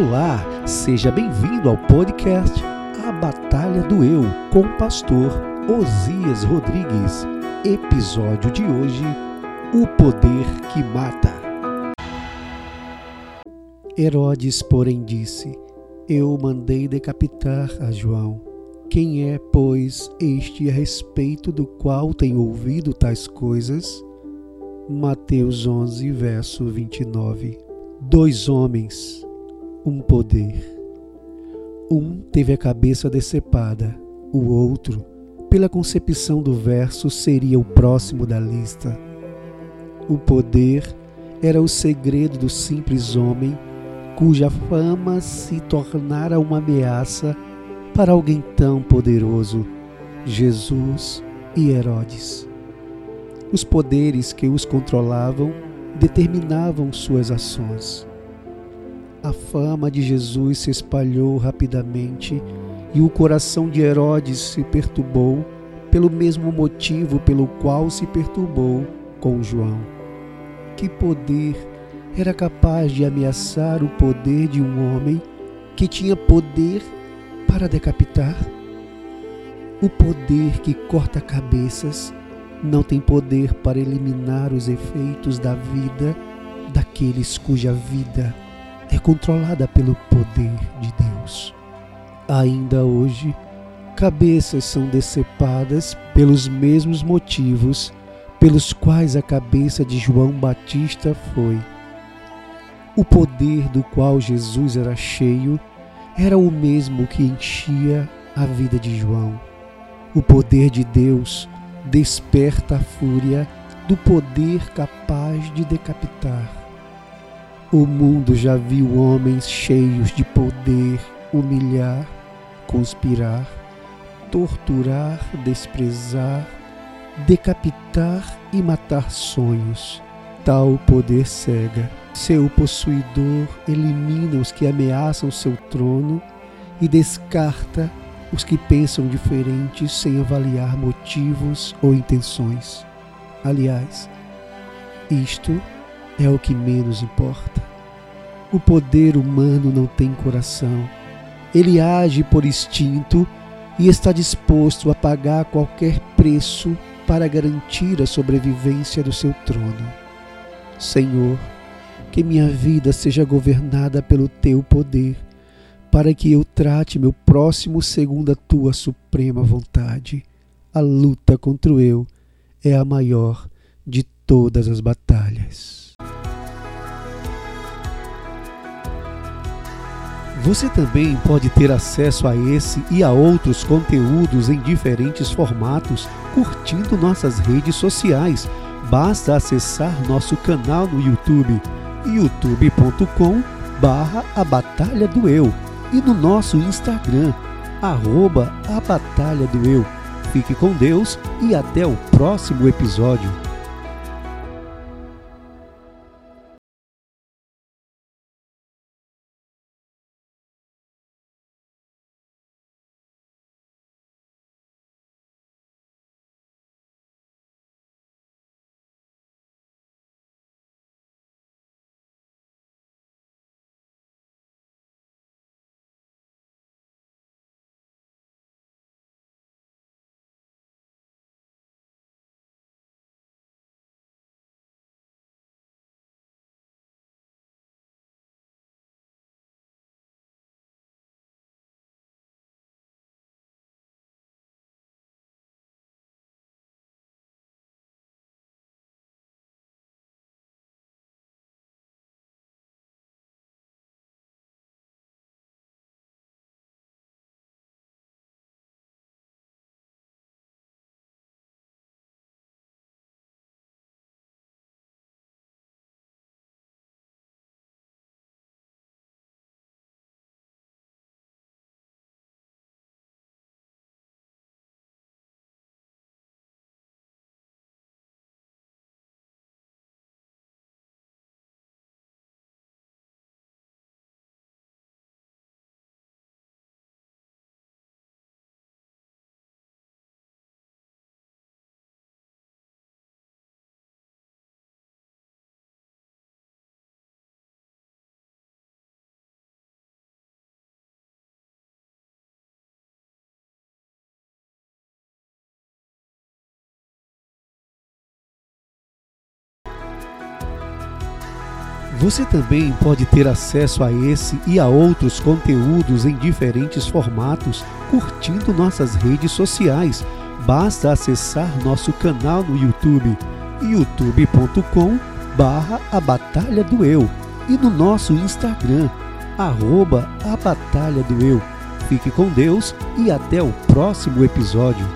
Olá, seja bem-vindo ao podcast A Batalha do Eu com o pastor Osias Rodrigues. Episódio de hoje: O Poder que Mata. Herodes, porém, disse: Eu mandei decapitar a João. Quem é, pois, este a respeito do qual tenho ouvido tais coisas? Mateus 11, verso 29. Dois homens um poder. Um teve a cabeça decepada, o outro, pela concepção do verso, seria o próximo da lista. O poder era o segredo do simples homem cuja fama se tornara uma ameaça para alguém tão poderoso, Jesus e Herodes. Os poderes que os controlavam determinavam suas ações. A fama de Jesus se espalhou rapidamente e o coração de Herodes se perturbou pelo mesmo motivo pelo qual se perturbou com João. Que poder era capaz de ameaçar o poder de um homem que tinha poder para decapitar? O poder que corta cabeças não tem poder para eliminar os efeitos da vida daqueles cuja vida é controlada pelo poder de Deus. Ainda hoje, cabeças são decepadas pelos mesmos motivos pelos quais a cabeça de João Batista foi. O poder do qual Jesus era cheio era o mesmo que enchia a vida de João. O poder de Deus desperta a fúria do poder capaz de decapitar. O mundo já viu homens cheios de poder humilhar, conspirar, torturar, desprezar, decapitar e matar sonhos. Tal poder cega. Seu possuidor elimina os que ameaçam seu trono e descarta os que pensam diferentes sem avaliar motivos ou intenções. Aliás, isto é o que menos importa. O poder humano não tem coração. Ele age por instinto e está disposto a pagar qualquer preço para garantir a sobrevivência do seu trono. Senhor, que minha vida seja governada pelo teu poder, para que eu trate meu próximo segundo a tua suprema vontade. A luta contra o eu é a maior de todas as batalhas. Você também pode ter acesso a esse e a outros conteúdos em diferentes formatos curtindo nossas redes sociais. Basta acessar nosso canal no YouTube, youtube.com barra a Batalha do Eu e no nosso Instagram, arroba a Batalha do Eu. Fique com Deus e até o próximo episódio. Você também pode ter acesso a esse e a outros conteúdos em diferentes formatos curtindo nossas redes sociais. Basta acessar nosso canal no YouTube, youtube.com barra a Batalha do Eu e no nosso Instagram, arroba a Batalha do Eu. Fique com Deus e até o próximo episódio.